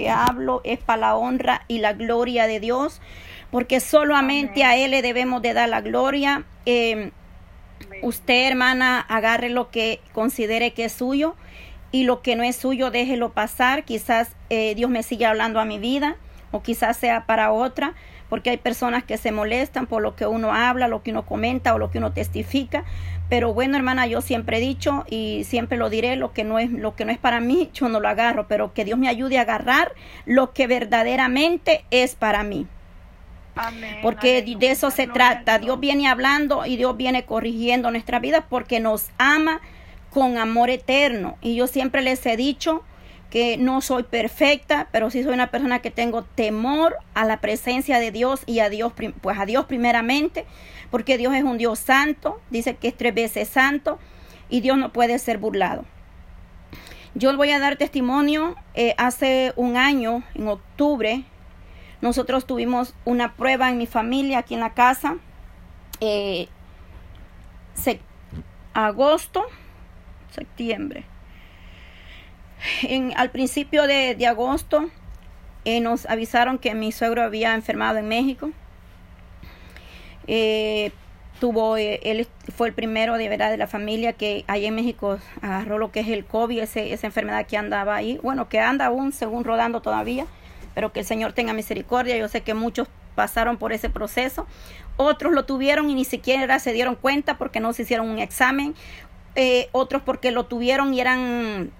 que hablo es para la honra y la gloria de Dios, porque solamente a Él le debemos de dar la gloria. Eh, usted, hermana, agarre lo que considere que es suyo y lo que no es suyo, déjelo pasar. Quizás eh, Dios me sigue hablando a mi vida o quizás sea para otra, porque hay personas que se molestan por lo que uno habla, lo que uno comenta o lo que uno testifica. Pero bueno, hermana, yo siempre he dicho y siempre lo diré, lo que no es lo que no es para mí, yo no lo agarro, pero que Dios me ayude a agarrar lo que verdaderamente es para mí. Amén, porque de eso se trata. Dios viene hablando y Dios viene corrigiendo nuestra vida porque nos ama con amor eterno. Y yo siempre les he dicho que no soy perfecta, pero sí soy una persona que tengo temor a la presencia de Dios y a Dios, pues a Dios primeramente, porque Dios es un Dios santo, dice que es tres veces santo y Dios no puede ser burlado. Yo voy a dar testimonio, eh, hace un año, en octubre, nosotros tuvimos una prueba en mi familia, aquí en la casa, eh, agosto, septiembre. Al principio de, agosto eh, nos avisaron que mi suegro había enfermado en México. Eh, tuvo, eh, él fue el primero de verdad de la familia que allá en México agarró lo que es el COVID, esa enfermedad que andaba ahí, bueno, que anda aún según rodando todavía, pero que el Señor tenga misericordia. Yo sé que muchos pasaron por ese proceso. Otros lo tuvieron y ni siquiera se dieron cuenta porque no se hicieron un examen. otros porque lo tuvieron y eran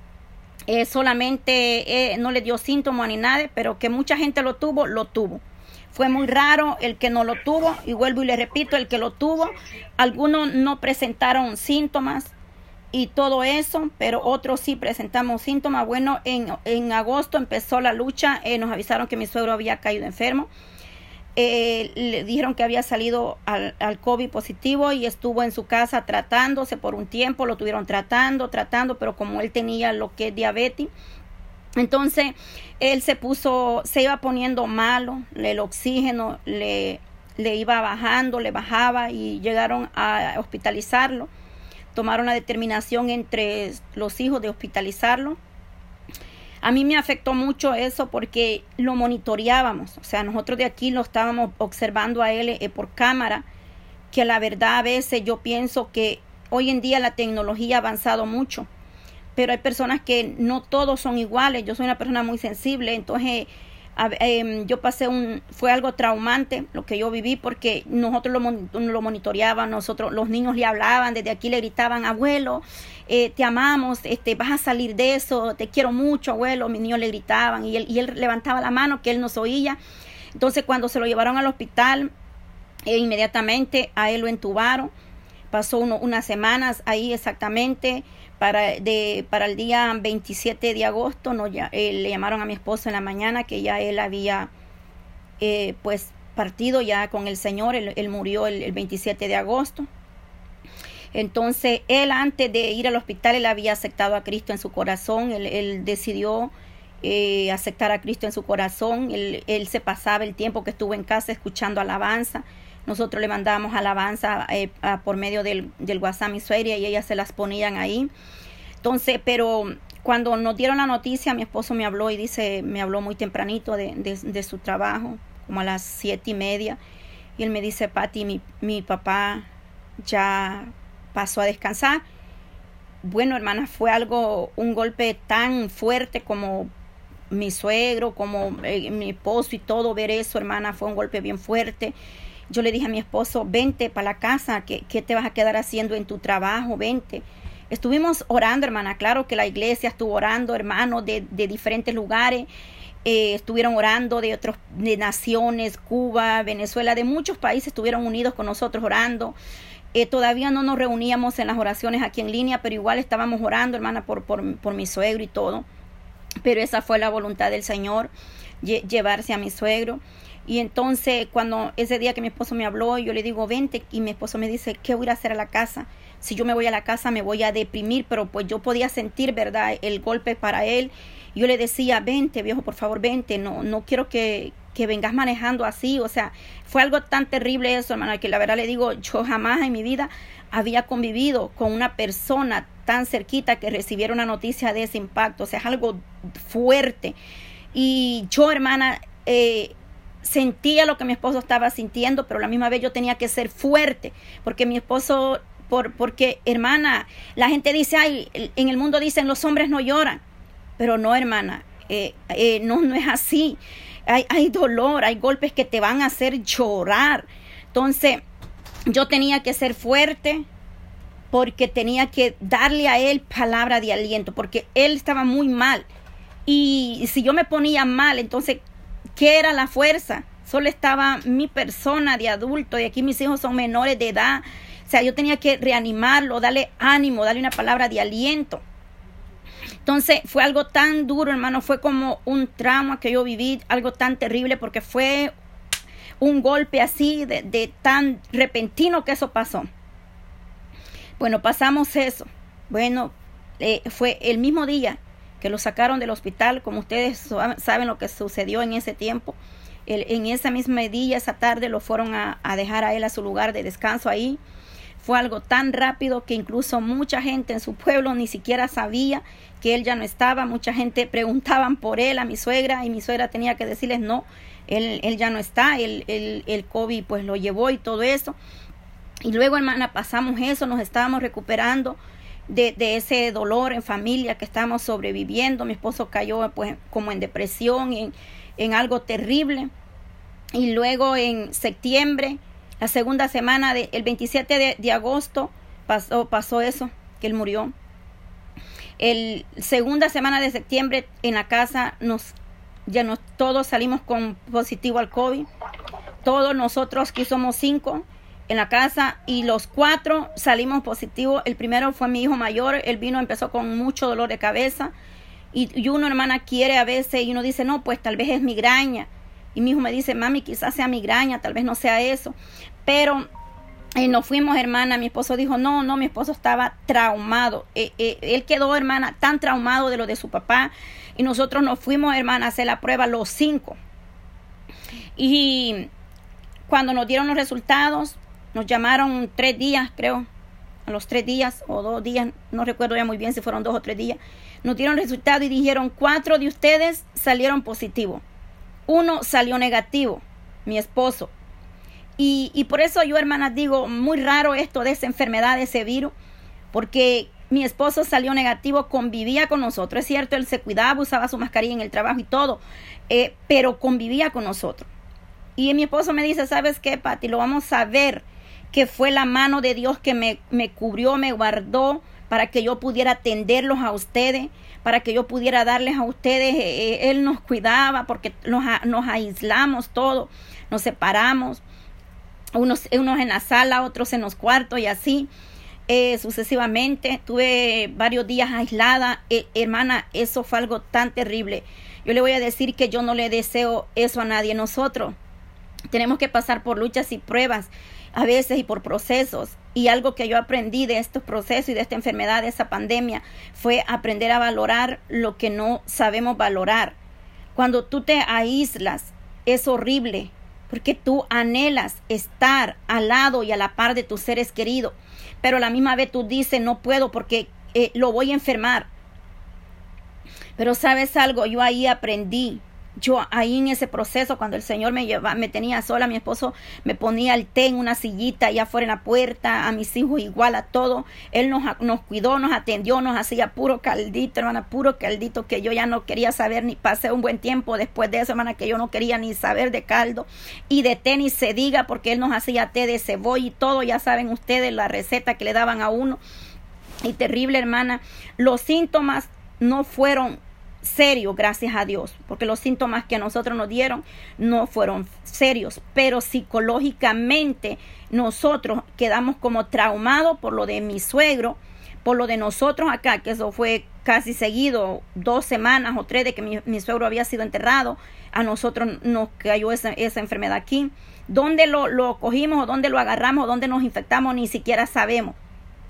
eh, solamente eh, no le dio síntomas ni nada, pero que mucha gente lo tuvo, lo tuvo. Fue muy raro el que no lo tuvo, y vuelvo y le repito, el que lo tuvo, algunos no presentaron síntomas y todo eso, pero otros sí presentamos síntomas. Bueno, en, en agosto empezó la lucha, eh, nos avisaron que mi suegro había caído enfermo eh, le dijeron que había salido al, COVID positivo y estuvo en su casa tratándose por un tiempo, lo tuvieron tratando, tratando, pero como él tenía lo que es diabetes, entonces él se puso, se iba poniendo malo, el oxígeno le, le iba bajando, le bajaba y llegaron a hospitalizarlo. Tomaron la determinación entre los hijos de hospitalizarlo a mí me afectó mucho eso porque lo monitoreábamos, o sea, nosotros de aquí lo estábamos observando a él eh, por cámara, que la verdad a veces yo pienso que hoy en día la tecnología ha avanzado mucho, pero hay personas que no todos son iguales, yo soy una persona muy sensible, entonces Em, yo pasé un, fue algo traumante lo que yo viví porque nosotros lo, lo monitoreaban, nosotros, los niños le hablaban, desde aquí le gritaban, abuelo, eh, te amamos, este, vas a salir de eso, te quiero mucho, abuelo, mis niños le gritaban y él, y él levantaba la mano que él nos oía. Entonces cuando se lo llevaron al hospital, e inmediatamente a él lo entubaron, pasó unas semanas ahí exactamente, para, de, para el día 27 de agosto no, ya, eh, le llamaron a mi esposo en la mañana que ya él había eh, pues partido ya con el Señor, él, murió el, 27 de agosto. Entonces él antes de ir al hospital, él había aceptado a Cristo en su corazón, él, decidió eh, aceptar a Cristo en su corazón, él, se pasaba el tiempo que estuvo en casa escuchando alabanza. Nosotros le mandábamos alabanza eh, por medio del, del WhatsApp suegra y ellas se las ponían ahí. Entonces, pero cuando nos dieron la noticia, mi esposo me habló y dice, me habló muy tempranito de, de, su trabajo, como a las siete y media. Y él me dice, Pati, mi, mi papá ya pasó a descansar. Bueno, hermana, fue algo, un golpe tan fuerte como mi suegro, como eh, mi esposo y todo, ver eso, hermana, fue un golpe bien fuerte. Yo le dije a mi esposo, vente para la casa, ¿qué, te vas a quedar haciendo en tu trabajo? Vente. Estuvimos orando, hermana, claro que la iglesia estuvo orando, hermanos de, diferentes lugares. Eh, estuvieron orando de otras de naciones, Cuba, Venezuela, de muchos países estuvieron unidos con nosotros orando. Eh, todavía no nos reuníamos en las oraciones aquí en línea, pero igual estábamos orando, hermana, por, por, por mi suegro y todo. Pero esa fue la voluntad del Señor, llevarse a mi suegro. Y entonces cuando ese día que mi esposo me habló, yo le digo, vente, y mi esposo me dice, ¿qué voy a hacer a la casa? Si yo me voy a la casa me voy a deprimir, pero pues yo podía sentir, ¿verdad?, el golpe para él. Yo le decía, vente, viejo, por favor, vente, no, no quiero que, que vengas manejando así, o sea, fue algo tan terrible eso, hermano, que la verdad le digo, yo jamás en mi vida había convivido con una persona tan cerquita que recibiera una noticia de ese impacto, o sea, es algo fuerte. Y yo, hermana, eh, sentía lo que mi esposo estaba sintiendo, pero a la misma vez yo tenía que ser fuerte, porque mi esposo, por, porque hermana, la gente dice, ay, en el mundo dicen los hombres no lloran, pero no, hermana, eh, eh, no, no es así. Hay, hay dolor, hay golpes que te van a hacer llorar. Entonces, yo tenía que ser fuerte porque tenía que darle a él palabra de aliento, porque él estaba muy mal. Y si yo me ponía mal, entonces ¿Qué era la fuerza? Solo estaba mi persona de adulto y aquí mis hijos son menores de edad. O sea, yo tenía que reanimarlo, darle ánimo, darle una palabra de aliento. Entonces fue algo tan duro, hermano, fue como un trauma que yo viví, algo tan terrible porque fue un golpe así de, tan repentino que eso pasó. Bueno, pasamos eso. Bueno, eh, fue el mismo día que lo sacaron del hospital, como ustedes saben lo que sucedió en ese tiempo. en esa misma día, esa tarde, lo fueron a, dejar a él a su lugar de descanso ahí. Fue algo tan rápido que incluso mucha gente en su pueblo ni siquiera sabía que él ya no estaba. Mucha gente preguntaban por él a mi suegra y mi suegra tenía que decirles no, él, él ya no está, el, el, el COVID pues lo llevó y todo eso. Y luego, hermana, pasamos eso, nos estábamos recuperando de, ese dolor en familia que estamos sobreviviendo. Mi esposo cayó pues como en depresión, en, en algo terrible. Y luego en septiembre, la segunda semana, de, el 27 de, agosto, pasó, pasó eso, que él murió. El segunda semana de septiembre en la casa nos ya nos todos salimos con positivo al COVID. Todos nosotros que somos cinco en la casa y los cuatro salimos positivos. El primero fue mi hijo mayor, él vino, empezó con mucho dolor de cabeza y, uno hermana quiere a veces y uno dice, no, pues tal vez es migraña. Y mi hijo me dice, mami, quizás sea migraña, tal vez no sea eso. Pero eh, nos fuimos, hermana. Mi esposo dijo, no, no, mi esposo estaba traumado. Eh, eh, él quedó, hermana, tan traumado de lo de su papá. Y nosotros nos fuimos, hermana, a hacer la prueba los cinco. Y cuando nos dieron los resultados, nos llamaron tres días, creo, a los tres días o dos días, no recuerdo ya muy bien si fueron dos o tres días. Nos dieron resultado y dijeron cuatro de ustedes salieron positivos. Uno salió negativo, mi esposo. Y, y por eso yo, hermanas, digo, muy raro esto de esa enfermedad, de ese virus, porque mi esposo salió negativo, convivía con nosotros. Es cierto, él se cuidaba, usaba su mascarilla en el trabajo y todo, eh, pero convivía con nosotros. Y mi esposo me dice, ¿sabes qué, Pati? Lo vamos a ver que fue la mano de Dios que me, me cubrió, me guardó para que yo pudiera atenderlos a ustedes, para que yo pudiera darles a ustedes. Eh, eh, él nos cuidaba porque nos, nos aislamos todos, nos separamos, unos, unos en la sala, otros en los cuartos y así. Eh, sucesivamente. Tuve varios días aislada. hermana, eso fue algo tan terrible. Yo le voy a decir que yo no le deseo eso a nadie. Nosotros tenemos que pasar por luchas y pruebas a veces y por procesos. Y algo que yo aprendí de estos procesos y de esta enfermedad, de esa pandemia, fue aprender a valorar lo que no sabemos valorar. Cuando tú te aíslas, es horrible, porque tú anhelas estar al lado y a la par de tus seres queridos, pero a la misma vez tú dices, no puedo porque eh, lo voy a enfermar. Pero sabes algo, yo ahí aprendí yo ahí en ese proceso, cuando el Señor me lleva, me tenía sola, mi esposo me ponía el té en una sillita allá afuera en la puerta, a mis hijos igual a todo. Él nos, nos cuidó, nos atendió, nos hacía puro caldito, hermana, puro caldito que yo ya no quería saber ni pasé un buen tiempo después de eso, hermana, que yo no quería ni saber de caldo y de té ni se diga porque él nos hacía té de cebolla y todo, ya saben ustedes la receta que le daban a uno. Y terrible, hermana, los síntomas no fueron serio, gracias a Dios, porque los síntomas que a nosotros nos dieron no fueron serios, pero psicológicamente nosotros quedamos como traumados por lo de mi suegro, por lo de nosotros acá, que eso fue casi seguido, dos semanas o tres de que mi, suegro había sido enterrado, a nosotros nos cayó esa, esa enfermedad aquí. ¿Dónde lo, lo cogimos o dónde lo agarramos o dónde nos infectamos? Ni siquiera sabemos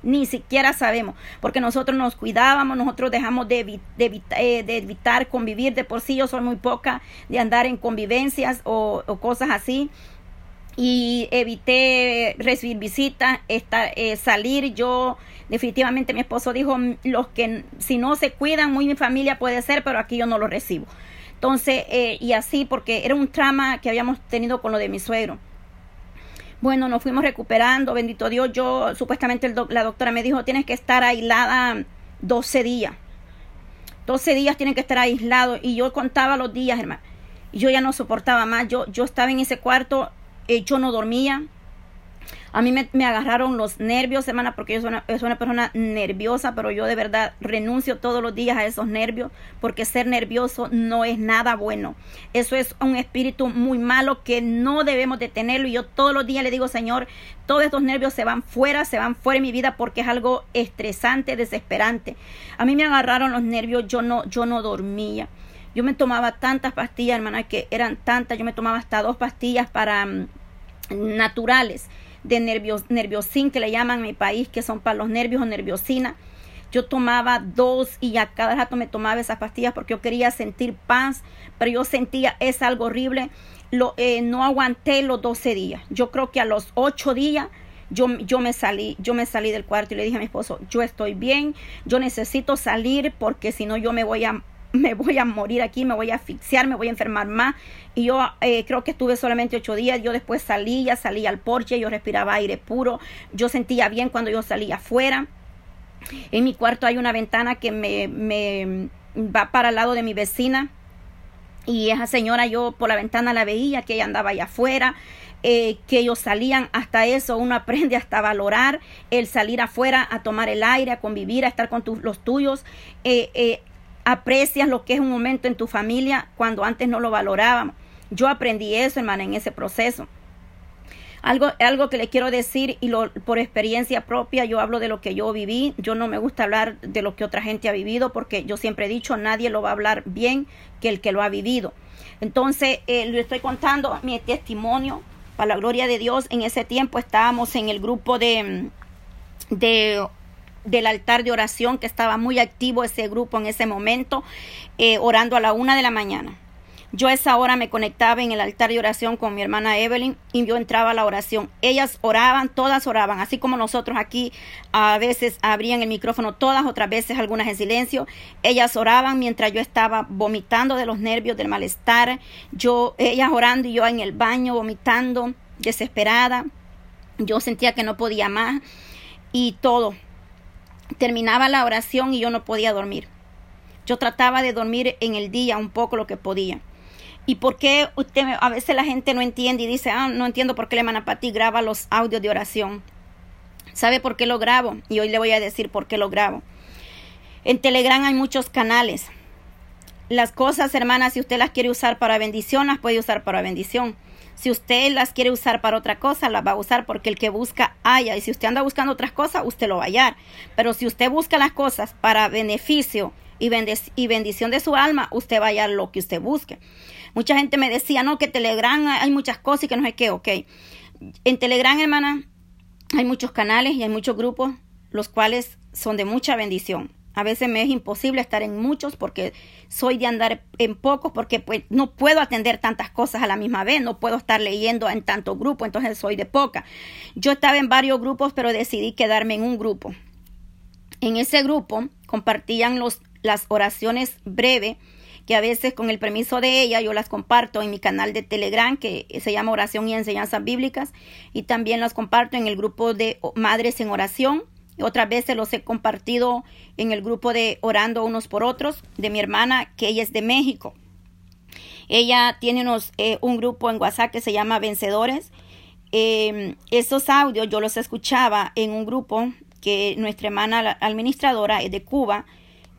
ni siquiera sabemos, porque nosotros nos cuidábamos, nosotros dejamos de, eh, de, evitar convivir, de por sí yo soy muy poca de andar en convivencias o, cosas así, y evité recibir visitas, estar, eh, salir, yo definitivamente mi esposo dijo, los que si no se cuidan, muy mi familia puede ser, pero aquí yo no lo recibo. Entonces, eh, y así, porque era un trama que habíamos tenido con lo de mi suegro. Bueno, nos fuimos recuperando, bendito Dios. Yo, supuestamente, la doctora me dijo, tienes que estar aislada 12 días. 12 días tienen que estar aislados. Y yo contaba los días, hermano. Y yo ya no soportaba más. Yo, yo estaba en ese cuarto, eh, yo no dormía. A mí me, agarraron los nervios, hermana, porque yo soy una, persona nerviosa, pero yo de verdad renuncio todos los días a esos nervios, porque ser nervioso no es nada bueno. Eso es un espíritu muy malo que no debemos de tenerlo. Y yo todos los días le digo, Señor, todos estos nervios se van fuera, se van fuera de mi vida porque es algo estresante, desesperante. A mí me agarraron los nervios, yo no, yo no dormía. Yo me tomaba tantas pastillas, hermana, que eran tantas. Yo me tomaba hasta dos pastillas para mm, naturales de nervios, nerviosin, que le llaman en mi país, que son para los nervios o nerviosina. Yo tomaba dos y a cada rato me tomaba esas pastillas porque yo quería sentir paz, pero yo sentía es algo horrible. Lo, eh, no aguanté los 12 días. Yo creo que a los 8 días yo, yo, me salí, yo me salí del cuarto y le dije a mi esposo, yo estoy bien, yo necesito salir porque si no yo me voy a me voy a morir aquí, me voy a asfixiar, me voy a enfermar más. Y yo eh, creo que estuve solamente ocho días. Yo después salía, salía al porche, yo respiraba aire puro. Yo sentía bien cuando yo salía afuera. En mi cuarto hay una ventana que me, me va para el lado de mi vecina. Y esa señora yo por la ventana la veía, que ella andaba allá afuera. Eh, que ellos salían hasta eso, uno aprende hasta valorar el salir afuera, a tomar el aire, a convivir, a estar con los tuyos. Eh aprecias lo que es un momento en tu familia cuando antes no lo valorábamos. Yo aprendí eso, hermana, en ese proceso. Algo, algo que le quiero decir y lo, por experiencia propia, yo hablo de lo que yo viví. Yo no me gusta hablar de lo que otra gente ha vivido porque yo siempre he dicho, nadie lo va a hablar bien que el que lo ha vivido. Entonces, eh, le estoy contando mi testimonio. Para la gloria de Dios, en ese tiempo estábamos en el grupo de, de del altar de oración, que estaba muy activo ese grupo en ese momento, eh, orando a la una de la mañana. Yo a esa hora me conectaba en el altar de oración con mi hermana Evelyn y yo entraba a la oración. Ellas oraban, todas oraban, así como nosotros aquí a veces abrían el micrófono, todas otras veces algunas en silencio. Ellas oraban mientras yo estaba vomitando de los nervios, del malestar. Yo, ellas orando y yo en el baño vomitando, desesperada. Yo sentía que no podía más y todo terminaba la oración y yo no podía dormir. Yo trataba de dormir en el día un poco lo que podía. ¿Y por qué usted, a veces la gente no entiende y dice, ah, no entiendo por qué le hermana Pati graba los audios de oración? ¿Sabe por qué lo grabo? Y hoy le voy a decir por qué lo grabo. En Telegram hay muchos canales. Las cosas, hermanas, si usted las quiere usar para bendición, las puede usar para bendición. Si usted las quiere usar para otra cosa, las va a usar porque el que busca haya. Y si usted anda buscando otras cosas, usted lo va a hallar. Pero si usted busca las cosas para beneficio y, y bendición de su alma, usted va a hallar lo que usted busque. Mucha gente me decía, no, que Telegram hay muchas cosas y que no sé qué, ok. En Telegram, hermana, hay muchos canales y hay muchos grupos, los cuales son de mucha bendición. A veces me es imposible estar en muchos porque soy de andar en pocos porque pues no puedo atender tantas cosas a la misma vez, no puedo estar leyendo en tanto grupo, entonces soy de poca. Yo estaba en varios grupos, pero decidí quedarme en un grupo. En ese grupo compartían los, las oraciones breves que a veces con el permiso de ella yo las comparto en mi canal de Telegram que se llama Oración y Enseñanzas Bíblicas y también las comparto en el grupo de Madres en Oración otras veces los he compartido en el grupo de Orando unos por otros de mi hermana, que ella es de México. Ella tiene unos, eh, un grupo en WhatsApp que se llama Vencedores. Eh, esos audios yo los escuchaba en un grupo que nuestra hermana administradora es de Cuba,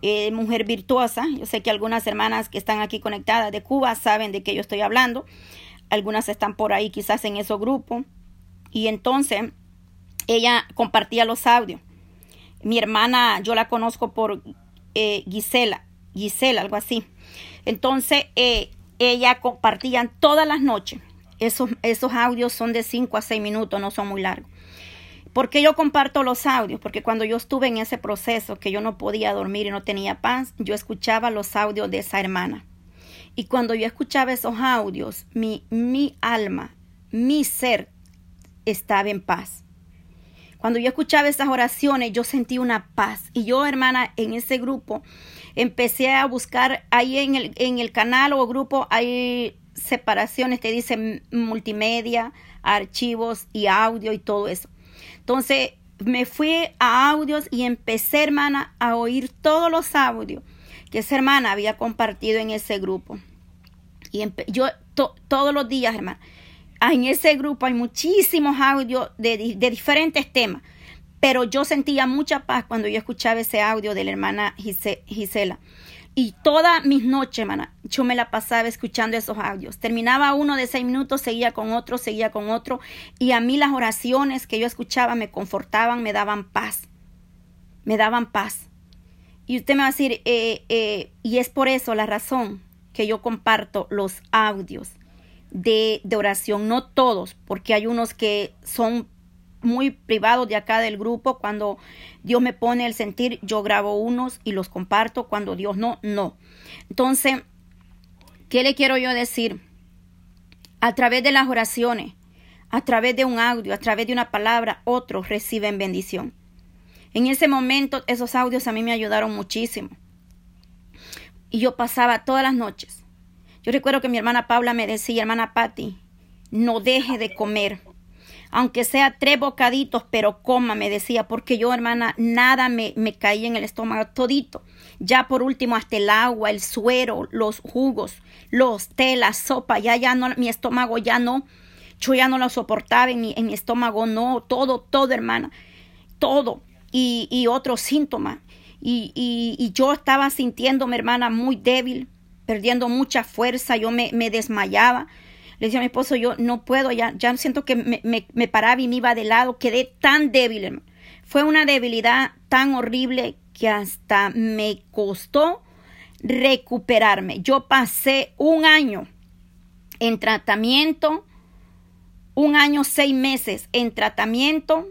eh, mujer virtuosa. Yo sé que algunas hermanas que están aquí conectadas de Cuba saben de qué yo estoy hablando. Algunas están por ahí quizás en ese grupo. Y entonces ella compartía los audios. Mi hermana, yo la conozco por eh, Gisela, Gisela, algo así. Entonces, eh, ella compartían todas las noches. Esos, esos audios son de 5 a 6 minutos, no son muy largos. ¿Por qué yo comparto los audios? Porque cuando yo estuve en ese proceso, que yo no podía dormir y no tenía paz, yo escuchaba los audios de esa hermana. Y cuando yo escuchaba esos audios, mi, mi alma, mi ser estaba en paz. Cuando yo escuchaba esas oraciones, yo sentí una paz. Y yo, hermana, en ese grupo, empecé a buscar ahí en el, en el canal o grupo hay separaciones, te dicen multimedia, archivos y audio y todo eso. Entonces me fui a audios y empecé, hermana, a oír todos los audios que esa hermana había compartido en ese grupo. Y yo todos los días, hermana, en ese grupo hay muchísimos audios de, de, diferentes temas, pero yo sentía mucha paz cuando yo escuchaba ese audio de la hermana Gisela. Y todas mis noches, hermana, yo me la pasaba escuchando esos audios. Terminaba uno de seis minutos, seguía con otro, seguía con otro. Y a mí las oraciones que yo escuchaba me confortaban, me daban paz. Me daban paz. Y usted me va a decir, eh, eh, y es por eso la razón que yo comparto los audios de, oración, no todos, porque hay unos que son muy privados de acá del grupo. Cuando Dios me pone el sentir, yo grabo unos y los comparto. Cuando Dios no, no. Entonces, ¿qué le quiero yo decir? A través de las oraciones, a través de un audio, a través de una palabra, otros reciben bendición. En ese momento, esos audios a mí me ayudaron muchísimo. Y yo pasaba todas las noches. Yo recuerdo que mi hermana Paula me decía, hermana Patti, no deje de comer aunque sea tres bocaditos, pero coma, me decía, porque yo, hermana, nada me, me caía en el estómago, todito. Ya por último, hasta el agua, el suero, los jugos, los té, la sopa, ya, ya no, mi estómago ya no, yo ya no lo soportaba en mi, en mi estómago, no, todo, todo, hermana, todo. Y, y otros síntomas. Y, y, y, yo estaba sintiéndome, hermana, muy débil, perdiendo mucha fuerza, yo me, desmayaba. Le decía a mi esposo, yo no puedo, ya, ya siento que me, me, paraba y me iba de lado, quedé tan débil. Fue una debilidad tan horrible que hasta me costó recuperarme. Yo pasé un año en tratamiento, un año, seis meses en tratamiento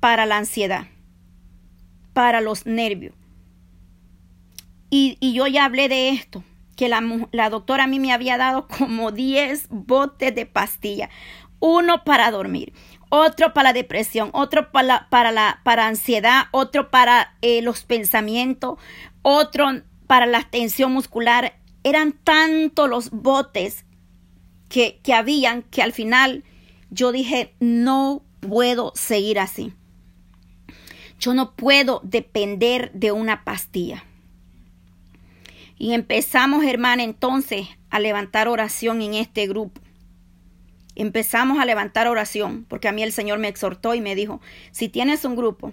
para la ansiedad, para los nervios. Y yo ya hablé de esto que la, doctora a mí me había dado como 10 botes de pastilla. Uno para dormir, otro para la depresión, otro para la, para la para ansiedad, otro para eh, los pensamientos, otro para la tensión muscular. Eran tantos los botes que, que habían que al final yo dije, no puedo seguir así. Yo no puedo depender de una pastilla. Y empezamos, hermana, entonces a levantar oración en este grupo. Empezamos a levantar oración, porque a mí el Señor me exhortó y me dijo, si tienes un grupo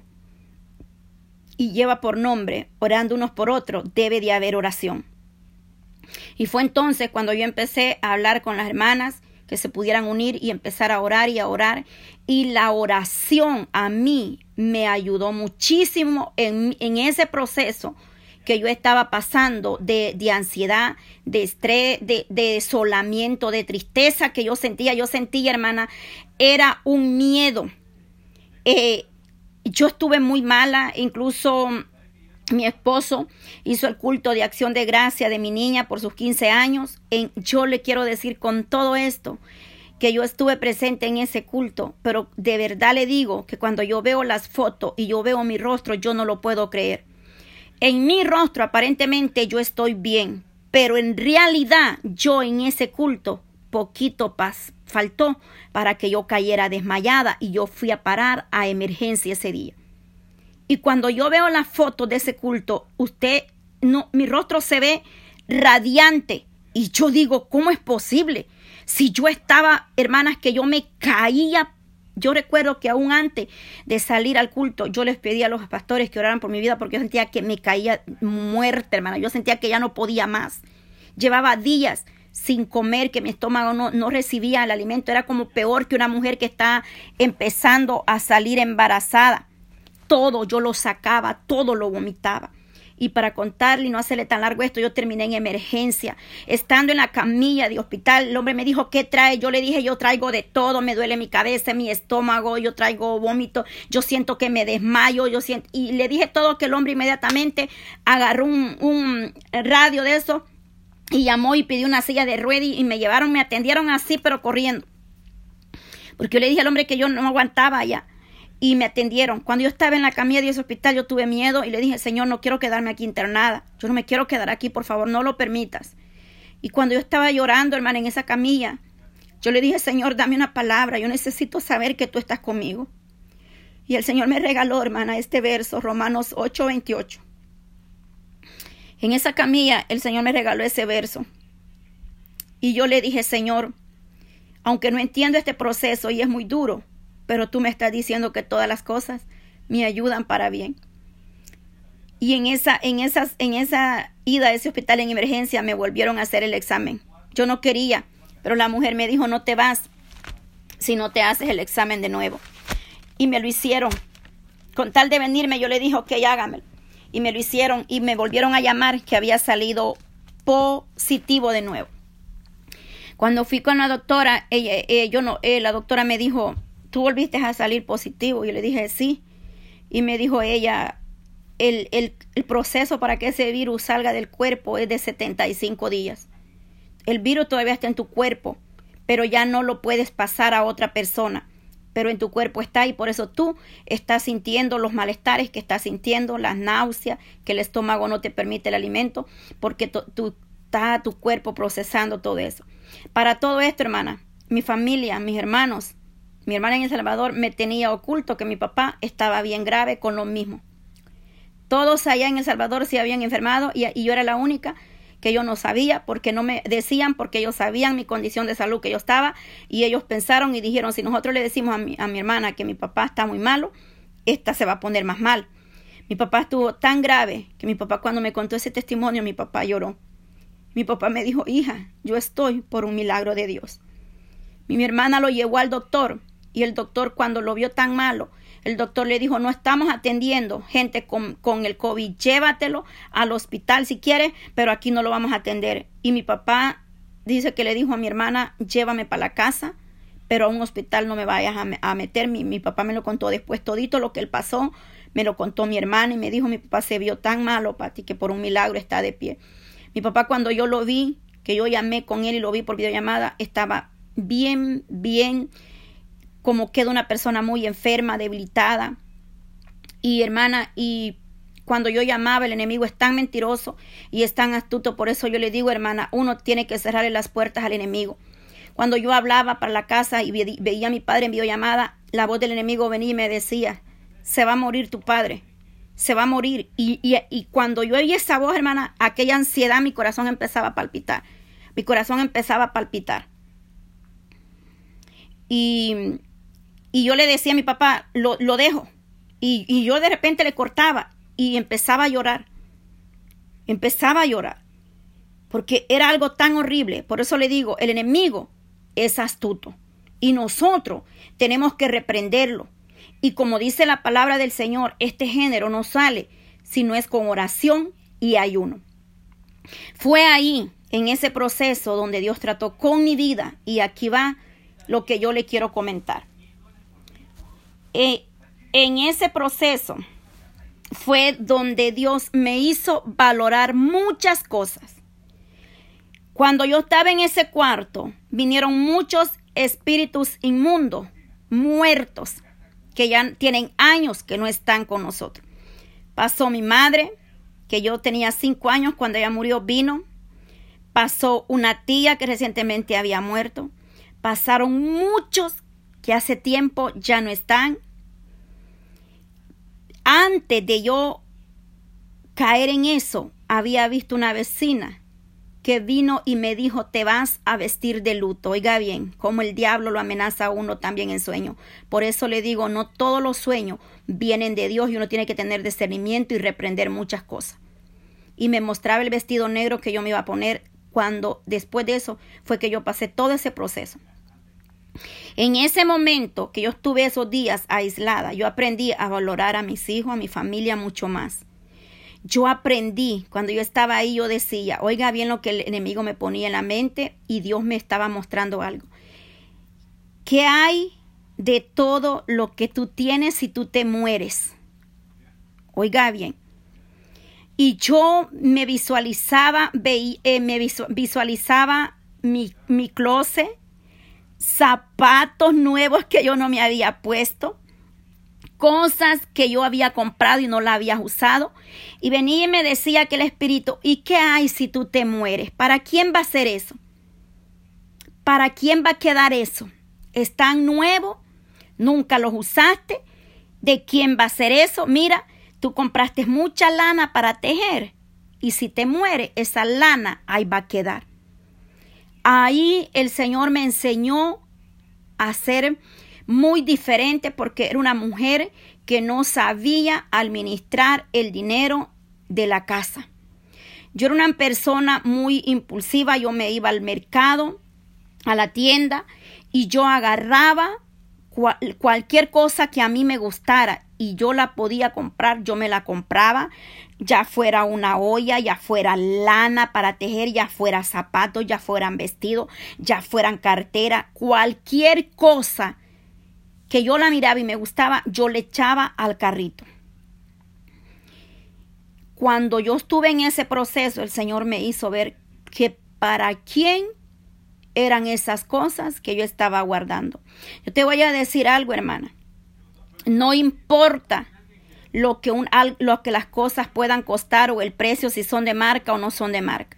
y lleva por nombre, orando unos por otros, debe de haber oración. Y fue entonces cuando yo empecé a hablar con las hermanas que se pudieran unir y empezar a orar y a orar. Y la oración a mí me ayudó muchísimo en, en ese proceso que yo estaba pasando de, de ansiedad, de estrés, de, de, desolamiento, de tristeza que yo sentía. Yo sentía, hermana, era un miedo. Eh, yo estuve muy mala, incluso mi esposo hizo el culto de acción de gracia de mi niña por sus 15 años. Yo le quiero decir con todo esto que yo estuve presente en ese culto, pero de verdad le digo que cuando yo veo las fotos y yo veo mi rostro, yo no lo puedo creer. En mi rostro aparentemente yo estoy bien, pero en realidad yo en ese culto poquito paz faltó para que yo cayera desmayada y yo fui a parar a emergencia ese día. Y cuando yo veo la foto de ese culto, usted no, mi rostro se ve radiante y yo digo, ¿cómo es posible? Si yo estaba, hermanas, que yo me caía yo recuerdo que aún antes de salir al culto, yo les pedí a los pastores que oraran por mi vida porque yo sentía que me caía muerta, hermana. Yo sentía que ya no podía más. Llevaba días sin comer, que mi estómago no, no recibía el alimento. Era como peor que una mujer que está empezando a salir embarazada. Todo yo lo sacaba, todo lo vomitaba. Y para contarle y no hacerle tan largo esto, yo terminé en emergencia. Estando en la camilla de hospital, el hombre me dijo, ¿qué trae? Yo le dije, yo traigo de todo, me duele mi cabeza, mi estómago, yo traigo vómito, yo siento que me desmayo, yo siento... Y le dije todo que el hombre inmediatamente agarró un, radio de eso y llamó y pidió una silla de ruedas y me llevaron, me atendieron así, pero corriendo. Porque yo le dije al hombre que yo no aguantaba ya. Y me atendieron. Cuando yo estaba en la camilla de ese hospital, yo tuve miedo y le dije, Señor, no quiero quedarme aquí internada. Yo no me quiero quedar aquí, por favor, no lo permitas. Y cuando yo estaba llorando, hermana, en esa camilla, yo le dije, Señor, dame una palabra. Yo necesito saber que tú estás conmigo. Y el Señor me regaló, hermana, este verso, Romanos 8, 28. En esa camilla, el Señor me regaló ese verso. Y yo le dije, Señor, aunque no entiendo este proceso y es muy duro, pero tú me estás diciendo que todas las cosas me ayudan para bien. Y en esa, en esas, en esa ida a ese hospital en emergencia me volvieron a hacer el examen. Yo no quería, pero la mujer me dijo, no te vas si no te haces el examen de nuevo. Y me lo hicieron. Con tal de venirme, yo le dije, ok, hágamelo. Y me lo hicieron y me volvieron a llamar que había salido positivo de nuevo. Cuando fui con la doctora, ella, eh, yo no, eh, la doctora me dijo, tú volviste a salir positivo. Y yo le dije, sí. Y me dijo ella, el, el, el, proceso para que ese virus salga del cuerpo es de 75 días. El virus todavía está en tu cuerpo, pero ya no lo puedes pasar a otra persona. Pero en tu cuerpo está y por eso tú estás sintiendo los malestares que estás sintiendo, las náuseas, que el estómago no te permite el alimento, porque tú está tu cuerpo procesando todo eso. Para todo esto, hermana, mi familia, mis hermanos, mi hermana en El Salvador me tenía oculto que mi papá estaba bien grave con lo mismo. Todos allá en El Salvador se habían enfermado y, yo era la única que yo no sabía porque no me decían, porque ellos sabían mi condición de salud que yo estaba y ellos pensaron y dijeron, si nosotros le decimos a mi, hermana que mi papá está muy malo, esta se va a poner más mal. Mi papá estuvo tan grave que mi papá cuando me contó ese testimonio, mi papá lloró. Mi papá me dijo, hija, yo estoy por un milagro de Dios. Mi hermana lo llevó al doctor y el doctor cuando lo vio tan malo, el doctor le dijo, no estamos atendiendo gente con, con, el COVID, llévatelo al hospital si quieres, pero aquí no lo vamos a atender. Y mi papá dice que le dijo a mi hermana, llévame para la casa, pero a un hospital no me vayas a, a meter. Mi, mi, papá me lo contó después todito lo que él pasó, me lo contó mi hermana y me dijo, mi papá se vio tan malo, Pati, que por un milagro está de pie. Mi papá cuando yo lo vi, que yo llamé con él y lo vi por videollamada, estaba bien, bien como queda una persona muy enferma, debilitada. Y hermana, y cuando yo llamaba, el enemigo es tan mentiroso y es tan astuto. Por eso yo le digo, hermana, uno tiene que cerrarle las puertas al enemigo. Cuando yo hablaba para la casa y veía a mi padre en videollamada, la voz del enemigo venía y me decía, se va a morir tu padre, se va a morir. Y, y, y cuando yo oí esa voz, hermana, aquella ansiedad, mi corazón empezaba a palpitar. Mi corazón empezaba a palpitar. Y y yo le decía a mi papá, lo, dejo. Y, y yo de repente le cortaba y empezaba a llorar. Empezaba a llorar. Porque era algo tan horrible. Por eso le digo, el enemigo es astuto. Y nosotros tenemos que reprenderlo. Y como dice la palabra del Señor, este género no sale si no es con oración y ayuno. Fue ahí, en ese proceso, donde Dios trató con mi vida. Y aquí va lo que yo le quiero comentar. Eh, en ese proceso fue donde Dios me hizo valorar muchas cosas. Cuando yo estaba en ese cuarto, vinieron muchos espíritus inmundos, muertos, que ya tienen años que no están con nosotros. Pasó mi madre, que yo tenía cinco años cuando ella murió, vino. Pasó una tía que recientemente había muerto. Pasaron muchos que hace tiempo ya no están. Antes de yo caer en eso, había visto una vecina que vino y me dijo, te vas a vestir de luto. Oiga bien, como el diablo lo amenaza a uno también en sueño. Por eso le digo, no todos los sueños vienen de Dios y uno tiene que tener discernimiento y reprender muchas cosas. Y me mostraba el vestido negro que yo me iba a poner cuando después de eso fue que yo pasé todo ese proceso. En ese momento que yo estuve esos días aislada, yo aprendí a valorar a mis hijos, a mi familia mucho más. Yo aprendí, cuando yo estaba ahí, yo decía, oiga bien lo que el enemigo me ponía en la mente y Dios me estaba mostrando algo. ¿Qué hay de todo lo que tú tienes si tú te mueres? Oiga bien. Y yo me visualizaba, eh, me visualizaba mi, mi closet zapatos nuevos que yo no me había puesto, cosas que yo había comprado y no la había usado. Y venía y me decía que el Espíritu, ¿y qué hay si tú te mueres? ¿Para quién va a ser eso? ¿Para quién va a quedar eso? ¿Es tan nuevo? ¿Nunca los usaste? ¿De quién va a ser eso? Mira, tú compraste mucha lana para tejer y si te muere, esa lana ahí va a quedar. Ahí el Señor me enseñó a ser muy diferente porque era una mujer que no sabía administrar el dinero de la casa. Yo era una persona muy impulsiva, yo me iba al mercado, a la tienda y yo agarraba cualquier cosa que a mí me gustara y yo la podía comprar, yo me la compraba, ya fuera una olla, ya fuera lana para tejer, ya fuera zapatos, ya fueran vestidos, ya fueran cartera, cualquier cosa que yo la miraba y me gustaba, yo le echaba al carrito. Cuando yo estuve en ese proceso, el Señor me hizo ver que para quién eran esas cosas que yo estaba guardando. Yo te voy a decir algo, hermana. No importa lo que, un, lo que las cosas puedan costar o el precio, si son de marca o no son de marca.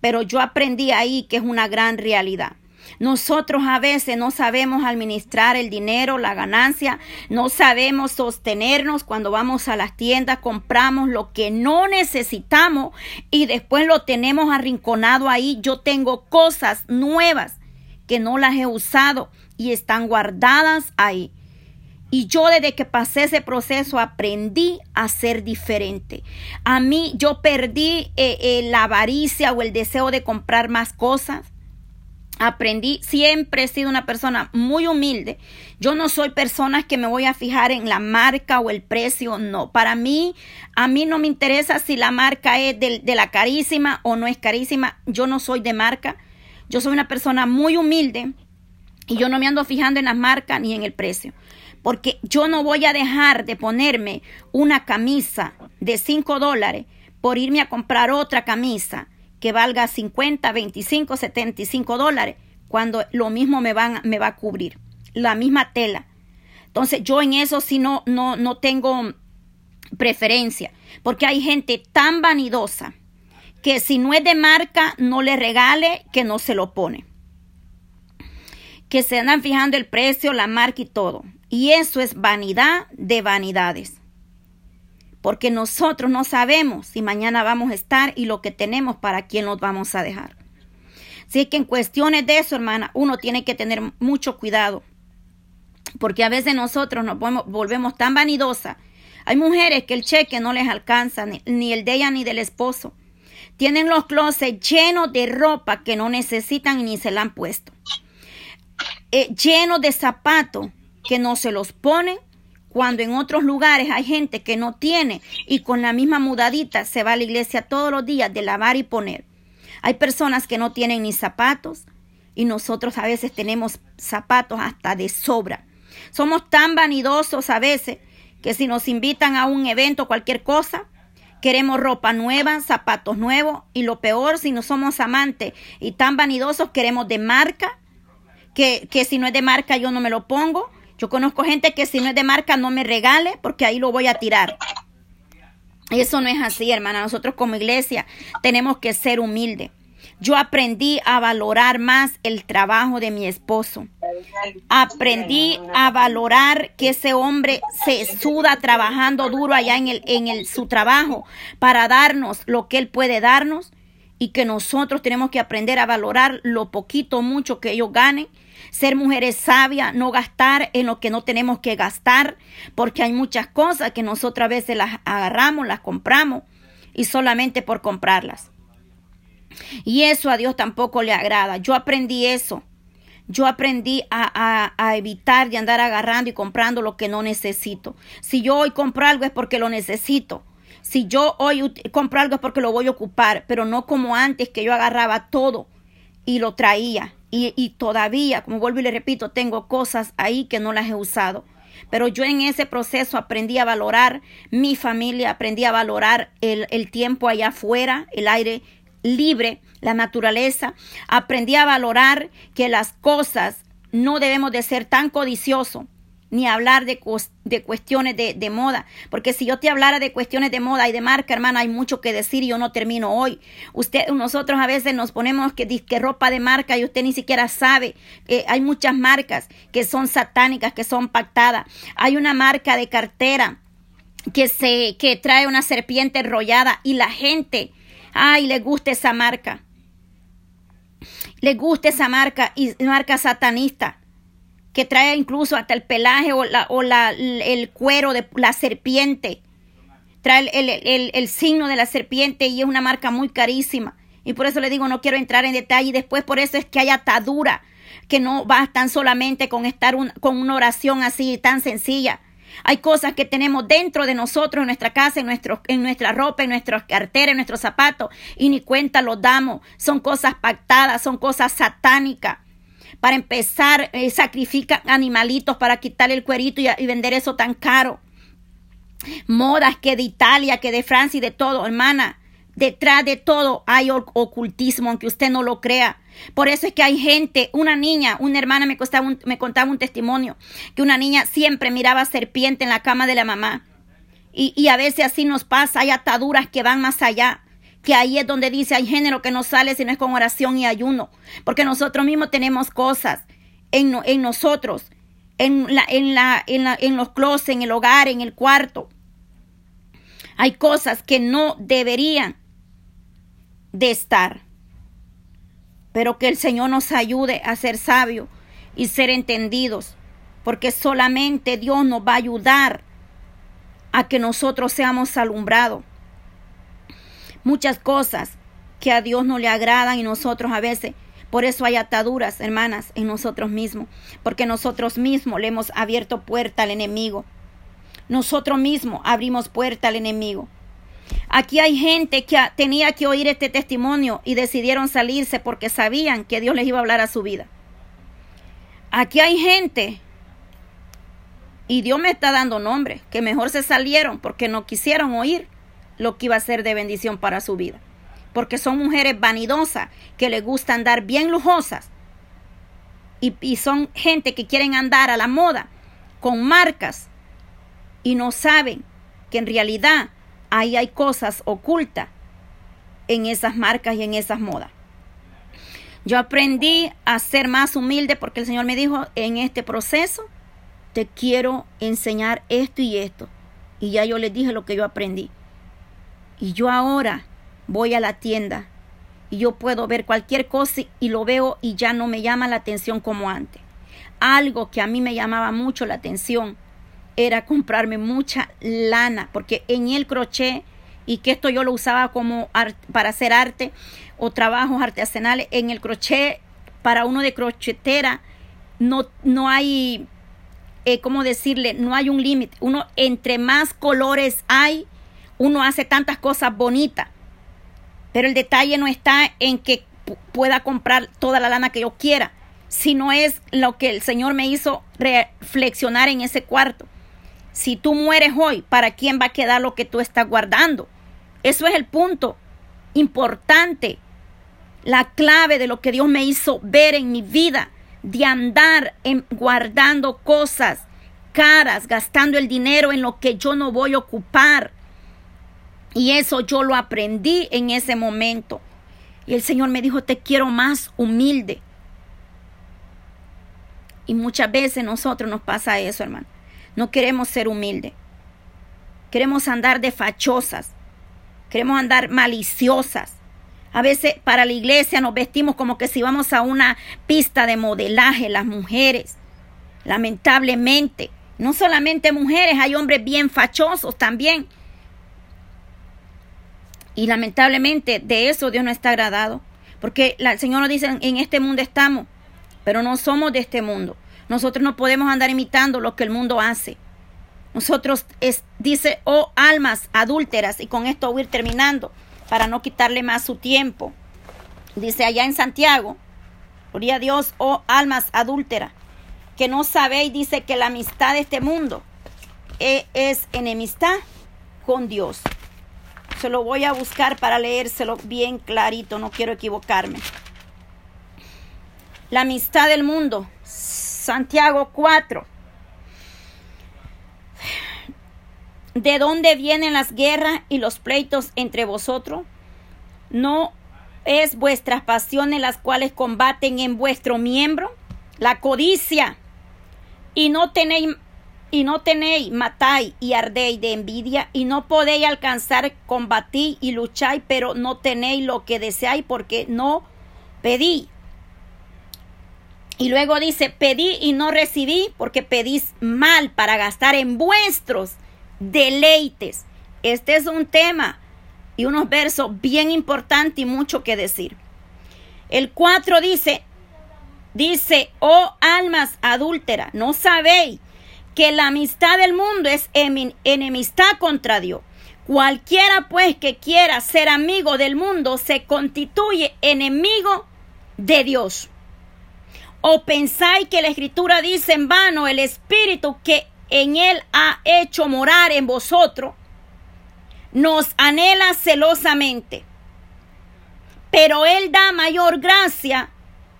Pero yo aprendí ahí que es una gran realidad. Nosotros a veces no sabemos administrar el dinero, la ganancia, no sabemos sostenernos cuando vamos a las tiendas, compramos lo que no necesitamos y después lo tenemos arrinconado ahí. Yo tengo cosas nuevas que no las he usado y están guardadas ahí. Y yo desde que pasé ese proceso aprendí a ser diferente. A mí yo perdí eh, eh, la avaricia o el deseo de comprar más cosas aprendí, siempre he sido una persona muy humilde. Yo no soy persona que me voy a fijar en la marca o el precio, no. Para mí, a mí no me interesa si la marca es de, de la carísima o no es carísima. Yo no soy de marca. Yo soy una persona muy humilde y yo no me ando fijando en las marcas ni en el precio. Porque yo no voy a dejar de ponerme una camisa de 5 dólares por irme a comprar otra camisa que valga 50, 25, 75 dólares, cuando lo mismo me, van, me va a cubrir, la misma tela. Entonces yo en eso sí no, no, no tengo preferencia, porque hay gente tan vanidosa que si no es de marca, no le regale, que no se lo pone. Que se andan fijando el precio, la marca y todo. Y eso es vanidad de vanidades porque nosotros no sabemos si mañana vamos a estar y lo que tenemos para quién nos vamos a dejar. Así que en cuestiones de eso, hermana, uno tiene que tener mucho cuidado, porque a veces nosotros nos volvemos tan vanidosas. Hay mujeres que el cheque no les alcanza, ni, el de ella ni del esposo. Tienen los closets llenos de ropa que no necesitan ni se la han puesto. Eh, llenos de zapatos que no se los ponen cuando en otros lugares hay gente que no tiene y con la misma mudadita se va a la iglesia todos los días de lavar y poner. Hay personas que no tienen ni zapatos y nosotros a veces tenemos zapatos hasta de sobra. Somos tan vanidosos a veces que si nos invitan a un evento, cualquier cosa, queremos ropa nueva, zapatos nuevos y lo peor, si no somos amantes y tan vanidosos, queremos de marca, que, que si no es de marca yo no me lo pongo yo conozco gente que si no es de marca no me regale porque ahí lo voy a tirar. Eso no es así, hermana. Nosotros como iglesia tenemos que ser humildes. Yo aprendí a valorar más el trabajo de mi esposo. Aprendí a valorar que ese hombre se suda trabajando duro allá en, el, en el, su trabajo para darnos lo que él puede darnos y que nosotros tenemos que aprender a valorar lo poquito mucho que ellos ganen ser mujeres sabias, no gastar en lo que no tenemos que gastar, porque hay muchas cosas que nosotras a veces las agarramos, las compramos y solamente por comprarlas. Y eso a Dios tampoco le agrada. Yo aprendí eso. Yo aprendí a, a, evitar de andar agarrando y comprando lo que no necesito. Si yo hoy compro algo es porque lo necesito. Si yo hoy compro algo es porque lo voy a ocupar, pero no como antes que yo agarraba todo y lo traía y, todavía, como vuelvo y le repito, tengo cosas ahí que no las he usado. Pero yo en ese proceso aprendí a valorar mi familia, aprendí a valorar el, el tiempo allá afuera, el aire libre, la naturaleza. Aprendí a valorar que las cosas no debemos de ser tan codiciosos ni hablar de, de cuestiones de, de, moda. Porque si yo te hablara de cuestiones de moda y de marca, hermana, hay mucho que decir y yo no termino hoy. Usted, nosotros a veces nos ponemos que, que ropa de marca y usted ni siquiera sabe. que hay muchas marcas que son satánicas, que son pactadas. Hay una marca de cartera que se, que trae una serpiente enrollada y la gente, ay, le gusta esa marca. Le gusta esa marca y marca satanista que trae incluso hasta el pelaje o, la, o la, el cuero de la serpiente. Trae el, el, el, signo de la serpiente y es una marca muy carísima. Y por eso le digo, no quiero entrar en detalle. Y después por eso es que hay atadura, que no bastan solamente con estar con una oración así tan sencilla. Hay cosas que tenemos dentro de nosotros, en nuestra casa, en, nuestro, en nuestra ropa, en nuestras carteras, en nuestros zapatos, y ni cuenta los damos. Son cosas pactadas, son cosas satánicas. Para empezar, eh, sacrifican animalitos para quitar el cuerito y, y vender eso tan caro. Modas que de Italia, que de Francia y de todo, hermana. Detrás de todo hay ocultismo, aunque usted no lo crea. Por eso es que hay gente, una niña, una hermana me, me contaba un testimonio, que una niña siempre miraba serpiente en la cama de la mamá. Y, y, a veces así nos pasa, hay ataduras que van más allá, que ahí es donde dice hay género que no sale si no es con oración y ayuno, porque nosotros mismos tenemos cosas en, en nosotros, en, la, en, la, en, la, en los closets, en el hogar, en el cuarto. Hay cosas que no deberían de estar. Pero que el Señor nos ayude a ser sabios y ser entendidos, porque solamente Dios nos va a ayudar a que nosotros seamos alumbrados. Muchas cosas que a Dios no le agradan y nosotros a veces, por eso hay ataduras, hermanas, en nosotros mismos, porque nosotros mismos le hemos abierto puerta al enemigo. Nosotros mismos abrimos puerta al enemigo. Aquí hay gente que tenía que oír este testimonio y decidieron salirse porque sabían que Dios les iba a hablar a su vida. Aquí hay gente, y Dios me está dando nombre, que mejor se salieron porque no quisieron oír lo que iba a ser de bendición para su vida. Porque son mujeres vanidosas que les gusta andar bien lujosas. Y, y son gente que quieren andar a la moda con marcas y no saben que en realidad ahí hay cosas ocultas en esas marcas y en esas modas. Yo aprendí a ser más humilde porque el Señor me dijo, en este proceso te quiero enseñar esto y esto. Y ya yo les dije lo que yo aprendí. Y yo ahora voy a la tienda y yo puedo ver cualquier cosa y lo veo y ya no me llama la atención como antes. Algo que a mí me llamaba mucho la atención era comprarme mucha lana, porque en el crochet, y que esto yo lo usaba como para hacer arte o trabajos artesanales, en el crochet, para uno de crochetera, no, no hay, eh, ¿cómo decirle? No hay un límite. Uno, entre más colores hay, uno hace tantas cosas bonitas. Pero el detalle no está en que pueda comprar toda la lana que yo quiera, sino es lo que el Señor me hizo reflexionar en ese cuarto. Si tú mueres hoy, ¿para quién va a quedar lo que tú estás guardando? Eso es el punto importante, la clave de lo que Dios me hizo ver en mi vida, de andar en, guardando cosas caras, gastando el dinero en lo que yo no voy a ocupar. Y eso yo lo aprendí en ese momento. Y el Señor me dijo, te quiero más humilde. Y muchas veces nosotros nos pasa eso, hermano. No queremos ser humildes. Queremos andar de fachosas. Queremos andar maliciosas. A veces para la iglesia nos vestimos como que si vamos a una pista de modelaje, las mujeres. Lamentablemente, no solamente mujeres, hay hombres bien fachosos también. Y lamentablemente de eso Dios no está agradado. Porque el Señor nos dice, en este mundo estamos, pero no somos de este mundo. Nosotros no podemos andar imitando lo que el mundo hace. Nosotros, es, dice, oh almas adúlteras, y con esto voy a ir terminando, para no quitarle más su tiempo. Dice allá en Santiago, gloria a Dios, oh almas adúlteras, que no sabéis, dice que la amistad de este mundo es, es enemistad con Dios. Se lo voy a buscar para leérselo bien clarito, no quiero equivocarme. La amistad del mundo Santiago 4. de dónde vienen las guerras y los pleitos entre vosotros? ¿No es vuestras pasiones las cuales combaten en vuestro miembro? La codicia. Y no tenéis y no tenéis, matáis y ardéis de envidia, y no podéis alcanzar, combatir y lucháis, pero no tenéis lo que deseáis porque no pedí. Y luego dice, pedí y no recibí porque pedís mal para gastar en vuestros deleites. Este es un tema y unos versos bien importantes y mucho que decir. El 4 dice, dice, oh almas adúlteras, no sabéis que la amistad del mundo es enemistad contra Dios. Cualquiera pues que quiera ser amigo del mundo se constituye enemigo de Dios. ¿O pensáis que la escritura dice en vano el espíritu que en él ha hecho morar en vosotros? Nos anhela celosamente. Pero él da mayor gracia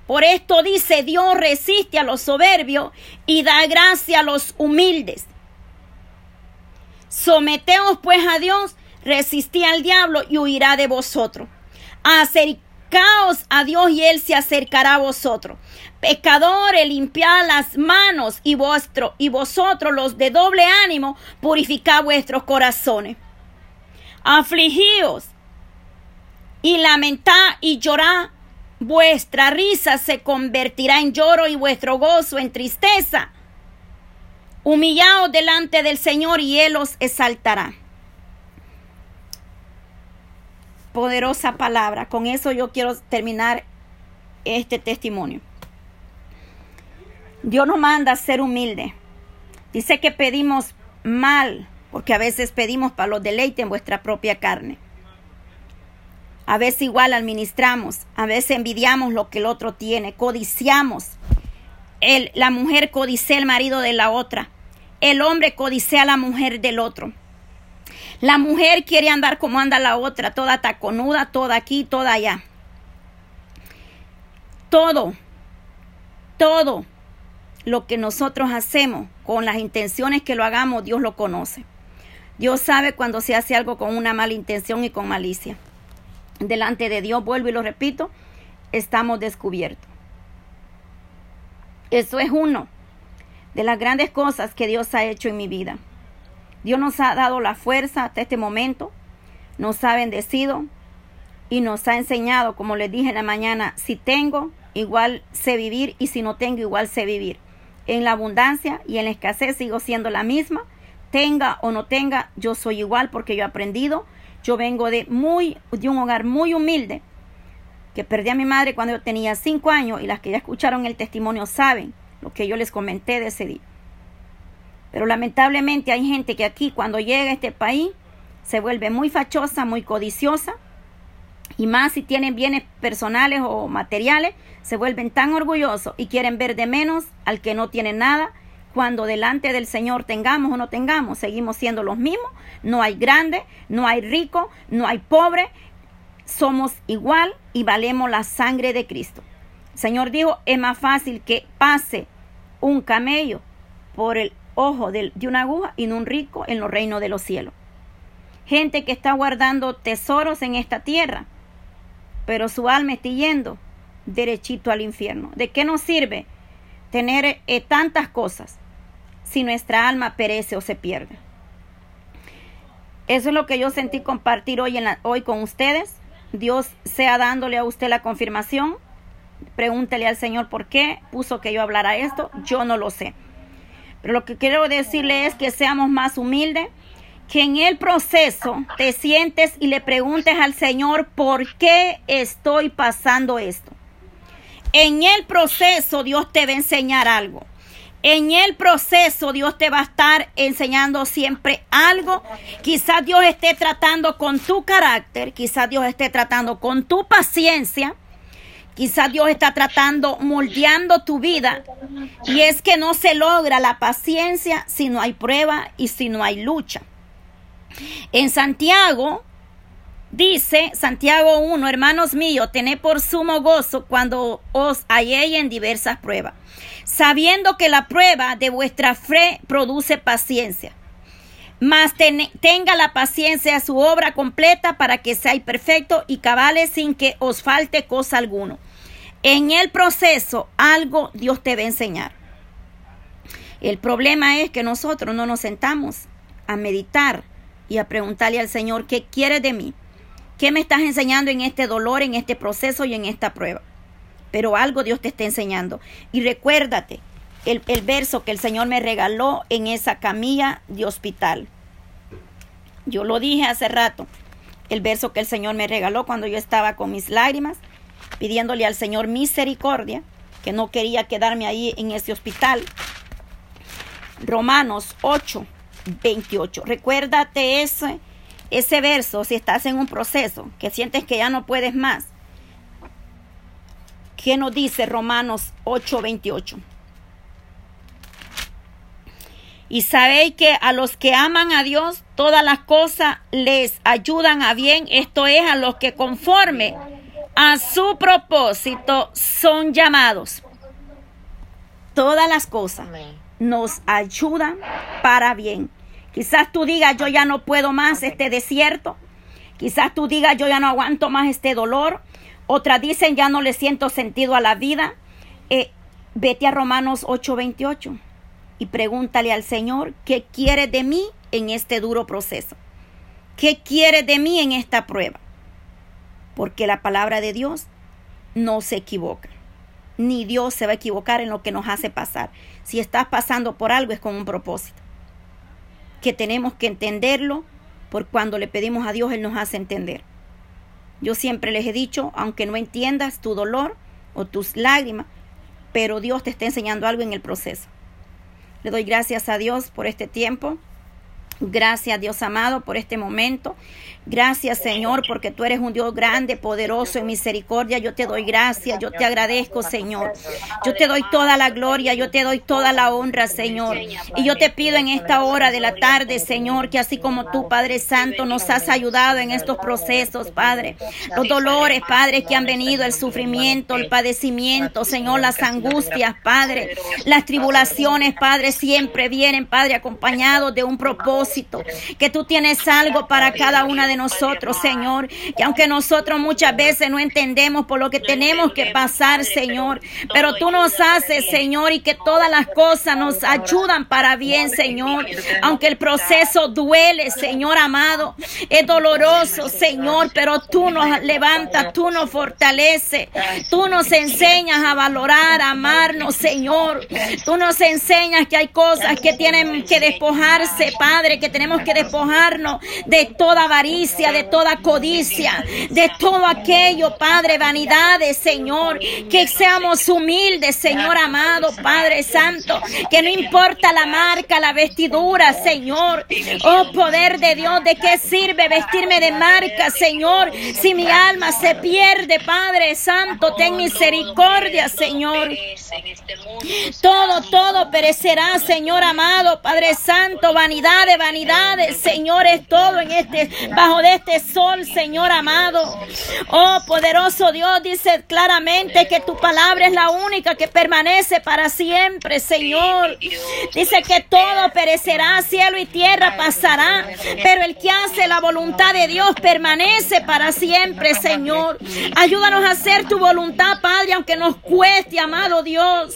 por esto dice Dios resiste a los soberbios y da gracia a los humildes. Someteos pues a Dios, resistí al diablo y huirá de vosotros. Acercaos a Dios y Él se acercará a vosotros. Pecadores, limpiad las manos y, vuestro, y vosotros los de doble ánimo, purificad vuestros corazones. Afligíos y lamentad y llorad Vuestra risa se convertirá en lloro y vuestro gozo en tristeza. Humillaos delante del Señor y Él os exaltará. Poderosa palabra. Con eso yo quiero terminar este testimonio. Dios nos manda a ser humilde. Dice que pedimos mal, porque a veces pedimos para los deleites en vuestra propia carne. A veces igual administramos, a veces envidiamos lo que el otro tiene, codiciamos. El, la mujer codicia el marido de la otra. El hombre codicia a la mujer del otro. La mujer quiere andar como anda la otra, toda taconuda, toda aquí, toda allá. Todo, todo lo que nosotros hacemos con las intenciones que lo hagamos, Dios lo conoce. Dios sabe cuando se hace algo con una mala intención y con malicia delante de Dios, vuelvo y lo repito, estamos descubiertos. Eso es uno de las grandes cosas que Dios ha hecho en mi vida. Dios nos ha dado la fuerza hasta este momento, nos ha bendecido y nos ha enseñado, como les dije en la mañana, si tengo, igual sé vivir y si no tengo, igual sé vivir. En la abundancia y en la escasez sigo siendo la misma. Tenga o no tenga, yo soy igual porque yo he aprendido yo vengo de, muy, de un hogar muy humilde, que perdí a mi madre cuando yo tenía cinco años y las que ya escucharon el testimonio saben lo que yo les comenté de ese día. Pero lamentablemente hay gente que aquí cuando llega a este país se vuelve muy fachosa, muy codiciosa y más si tienen bienes personales o materiales, se vuelven tan orgullosos y quieren ver de menos al que no tiene nada cuando delante del Señor tengamos o no tengamos, seguimos siendo los mismos. No hay grande, no hay rico, no hay pobre. Somos igual y valemos la sangre de Cristo. Señor dijo, es más fácil que pase un camello por el ojo de, de una aguja y no un rico en los reinos de los cielos. Gente que está guardando tesoros en esta tierra, pero su alma está yendo derechito al infierno. ¿De qué nos sirve tener eh, tantas cosas si nuestra alma perece o se pierde. Eso es lo que yo sentí compartir hoy, hoy con ustedes. Dios sea dándole a usted la confirmación. Pregúntele al Señor por qué puso que yo hablara esto. Yo no lo sé. Pero lo que quiero decirle es que seamos más humildes, que en el proceso te sientes y le preguntes al Señor por qué estoy pasando esto. En el proceso Dios te va a enseñar algo. En el proceso Dios te va a estar enseñando siempre algo. Quizás Dios esté tratando con tu carácter, quizás Dios esté tratando con tu paciencia. Quizás Dios está tratando, moldeando tu vida. Y es que no se logra la paciencia si no hay prueba y si no hay lucha. En Santiago dice, Santiago 1, hermanos míos, tened por sumo gozo cuando os halléis en diversas pruebas sabiendo que la prueba de vuestra fe produce paciencia. Mas tenga la paciencia su obra completa para que seáis perfecto y cabales sin que os falte cosa alguno. En el proceso algo Dios te va a enseñar. El problema es que nosotros no nos sentamos a meditar y a preguntarle al Señor, ¿qué quiere de mí? ¿Qué me estás enseñando en este dolor, en este proceso y en esta prueba? Pero algo Dios te está enseñando. Y recuérdate el, el verso que el Señor me regaló en esa camilla de hospital. Yo lo dije hace rato, el verso que el Señor me regaló cuando yo estaba con mis lágrimas, pidiéndole al Señor misericordia, que no quería quedarme ahí en ese hospital. Romanos 8, 28. Recuérdate ese, ese verso si estás en un proceso, que sientes que ya no puedes más. ¿Qué nos dice Romanos 8, 28? Y sabéis que a los que aman a Dios, todas las cosas les ayudan a bien. Esto es a los que conforme a su propósito son llamados. Todas las cosas nos ayudan para bien. Quizás tú digas, yo ya no puedo más este desierto. Quizás tú digas, yo ya no aguanto más este dolor. Otras dicen, ya no le siento sentido a la vida. Eh, vete a Romanos 8:28 y pregúntale al Señor qué quiere de mí en este duro proceso. ¿Qué quiere de mí en esta prueba? Porque la palabra de Dios no se equivoca. Ni Dios se va a equivocar en lo que nos hace pasar. Si estás pasando por algo es con un propósito. Que tenemos que entenderlo por cuando le pedimos a Dios Él nos hace entender. Yo siempre les he dicho, aunque no entiendas tu dolor o tus lágrimas, pero Dios te está enseñando algo en el proceso. Le doy gracias a Dios por este tiempo. Gracias Dios amado por este momento. Gracias Señor porque tú eres un Dios grande, poderoso en misericordia. Yo te doy gracias, yo te agradezco Señor. Yo te doy toda la gloria, yo te doy toda la honra Señor. Y yo te pido en esta hora de la tarde Señor que así como tú Padre Santo nos has ayudado en estos procesos Padre. Los dolores Padre que han venido, el sufrimiento, el padecimiento Señor, las angustias Padre. Las tribulaciones Padre siempre vienen Padre acompañados de un propósito que tú tienes algo para cada una de nosotros, Señor. Que aunque nosotros muchas veces no entendemos por lo que tenemos que pasar, Señor, pero tú nos haces, Señor, y que todas las cosas nos ayudan para bien, Señor. Aunque el proceso duele, Señor amado, es doloroso, Señor, pero tú nos levantas, tú nos fortaleces, tú nos enseñas a valorar, a amarnos, Señor. Tú nos enseñas que hay cosas que tienen que despojarse, Padre que tenemos que despojarnos de toda avaricia, de toda codicia, de todo aquello, Padre, vanidades, Señor. Que seamos humildes, Señor amado, Padre Santo. Que no importa la marca, la vestidura, Señor. Oh, poder de Dios, ¿de qué sirve vestirme de marca, Señor? Si mi alma se pierde, Padre Santo, ten misericordia, Señor. Todo, todo perecerá, Señor amado, Padre Santo, vanidades, vanidades, Señor, es todo en este, bajo de este sol, Señor amado. Oh, poderoso Dios, dice claramente que tu palabra es la única que permanece para siempre, Señor. Dice que todo perecerá, cielo y tierra pasará, pero el que hace la voluntad de Dios permanece para siempre, Señor. Ayúdanos a hacer tu voluntad, Padre, aunque nos cueste, amado Dios.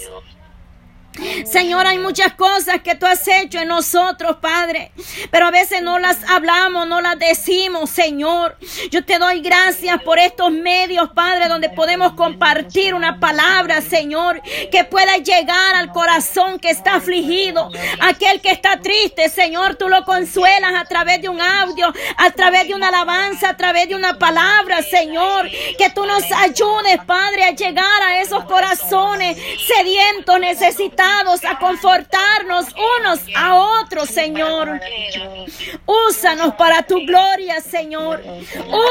Señor, hay muchas cosas que tú has hecho en nosotros, Padre, pero a veces no las hablamos, no las decimos, Señor. Yo te doy gracias por estos medios, Padre, donde podemos compartir una palabra, Señor, que pueda llegar al corazón que está afligido, aquel que está triste, Señor, tú lo consuelas a través de un audio, a través de una alabanza, a través de una palabra, Señor, que tú nos ayudes, Padre, a llegar a esos corazones sedientos, necesitados a confortarnos unos a otros, Señor. Úsanos para tu gloria, Señor.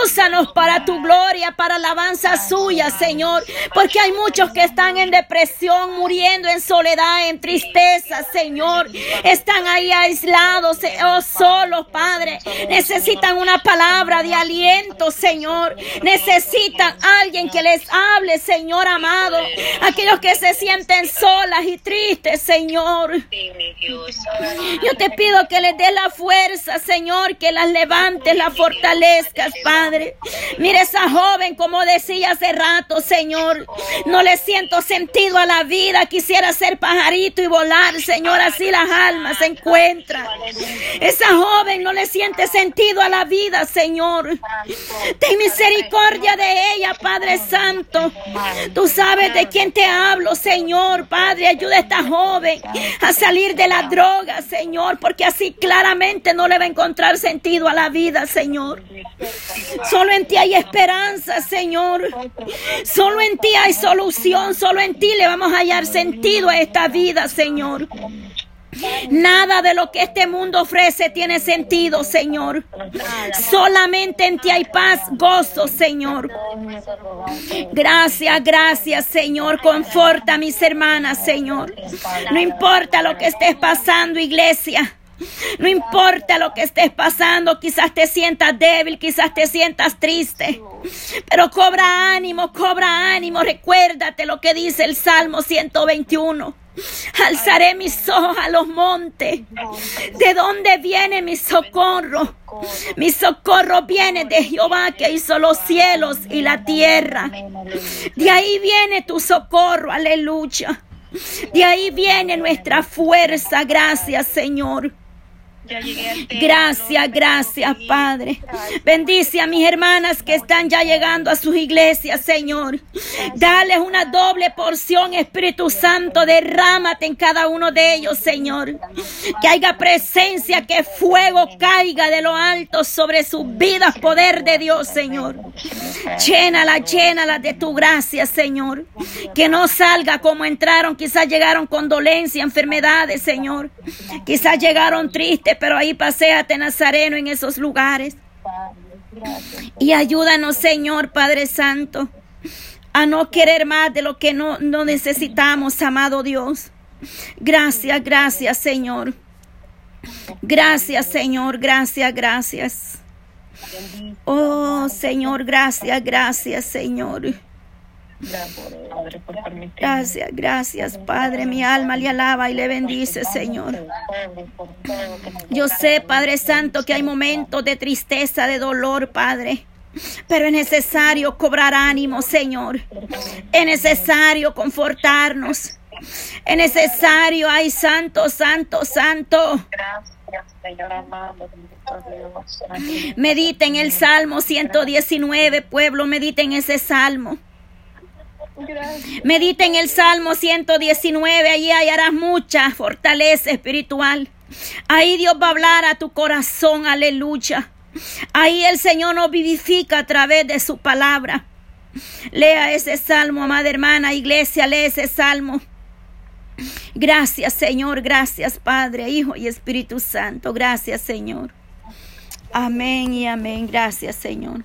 Úsanos para tu gloria, para alabanza suya, Señor. Porque hay muchos que están en depresión, muriendo en soledad, en tristeza, Señor. Están ahí aislados o oh, solos, Padre. Necesitan una palabra de aliento, Señor. Necesitan alguien que les hable, Señor amado. Aquellos que se sienten solas y tristes Señor. Sí, mi Dios. Yo te pido que les des la fuerza, Señor, que las levantes, las fortalezcas, Padre. Mira esa joven, como decía hace rato, Señor. No le siento sentido a la vida. Quisiera ser pajarito y volar, Señor. Así las almas se encuentran. Esa joven no le siente sentido a la vida, Señor. Ten misericordia de ella, Padre Santo. Tú sabes de quién te hablo, Señor. Padre, ayuda esta joven a salir de la droga, Señor, porque así claramente no le va a encontrar sentido a la vida, Señor. Solo en ti hay esperanza, Señor. Solo en ti hay solución. Solo en ti le vamos a hallar sentido a esta vida, Señor. Nada de lo que este mundo ofrece tiene sentido, Señor. Solamente en ti hay paz, gozo, Señor. Gracias, gracias, Señor. Conforta a mis hermanas, Señor. No importa lo que estés pasando, iglesia. No importa lo que estés pasando, quizás te sientas débil, quizás te sientas triste, pero cobra ánimo, cobra ánimo, recuérdate lo que dice el Salmo 121. Alzaré mis ojos a los montes. ¿De dónde viene mi socorro? Mi socorro viene de Jehová que hizo los cielos y la tierra. De ahí viene tu socorro, aleluya. De ahí viene nuestra fuerza, gracias Señor. Gracias, gracias, Padre. Bendice a mis hermanas que están ya llegando a sus iglesias, Señor. Dales una doble porción, Espíritu Santo. Derrámate en cada uno de ellos, Señor. Que haya presencia, que fuego caiga de lo alto sobre sus vidas, poder de Dios, Señor. Llénala, llénala de tu gracia, Señor. Que no salga como entraron. Quizás llegaron con dolencia, enfermedades, Señor. Quizás llegaron tristes pero ahí paséate Nazareno en esos lugares. Y ayúdanos, Señor Padre Santo, a no querer más de lo que no, no necesitamos, amado Dios. Gracias, gracias, Señor. Gracias, Señor, gracias, gracias. Oh, Señor, gracias, gracias, Señor. Gracias, gracias, Padre. Mi alma le alaba y le bendice, Señor. Yo sé, Padre Santo, que hay momentos de tristeza, de dolor, Padre. Pero es necesario cobrar ánimo, Señor. Es necesario confortarnos. Es necesario, ay, santo, santo, santo. Mediten el Salmo 119, pueblo, mediten ese salmo. Medita en el Salmo 119, allí hallarás mucha fortaleza espiritual. Ahí Dios va a hablar a tu corazón, aleluya. Ahí el Señor nos vivifica a través de su palabra. Lea ese salmo, amada hermana, iglesia, lee ese salmo. Gracias, Señor, gracias, Padre, Hijo y Espíritu Santo. Gracias, Señor. Amén y amén. Gracias, Señor.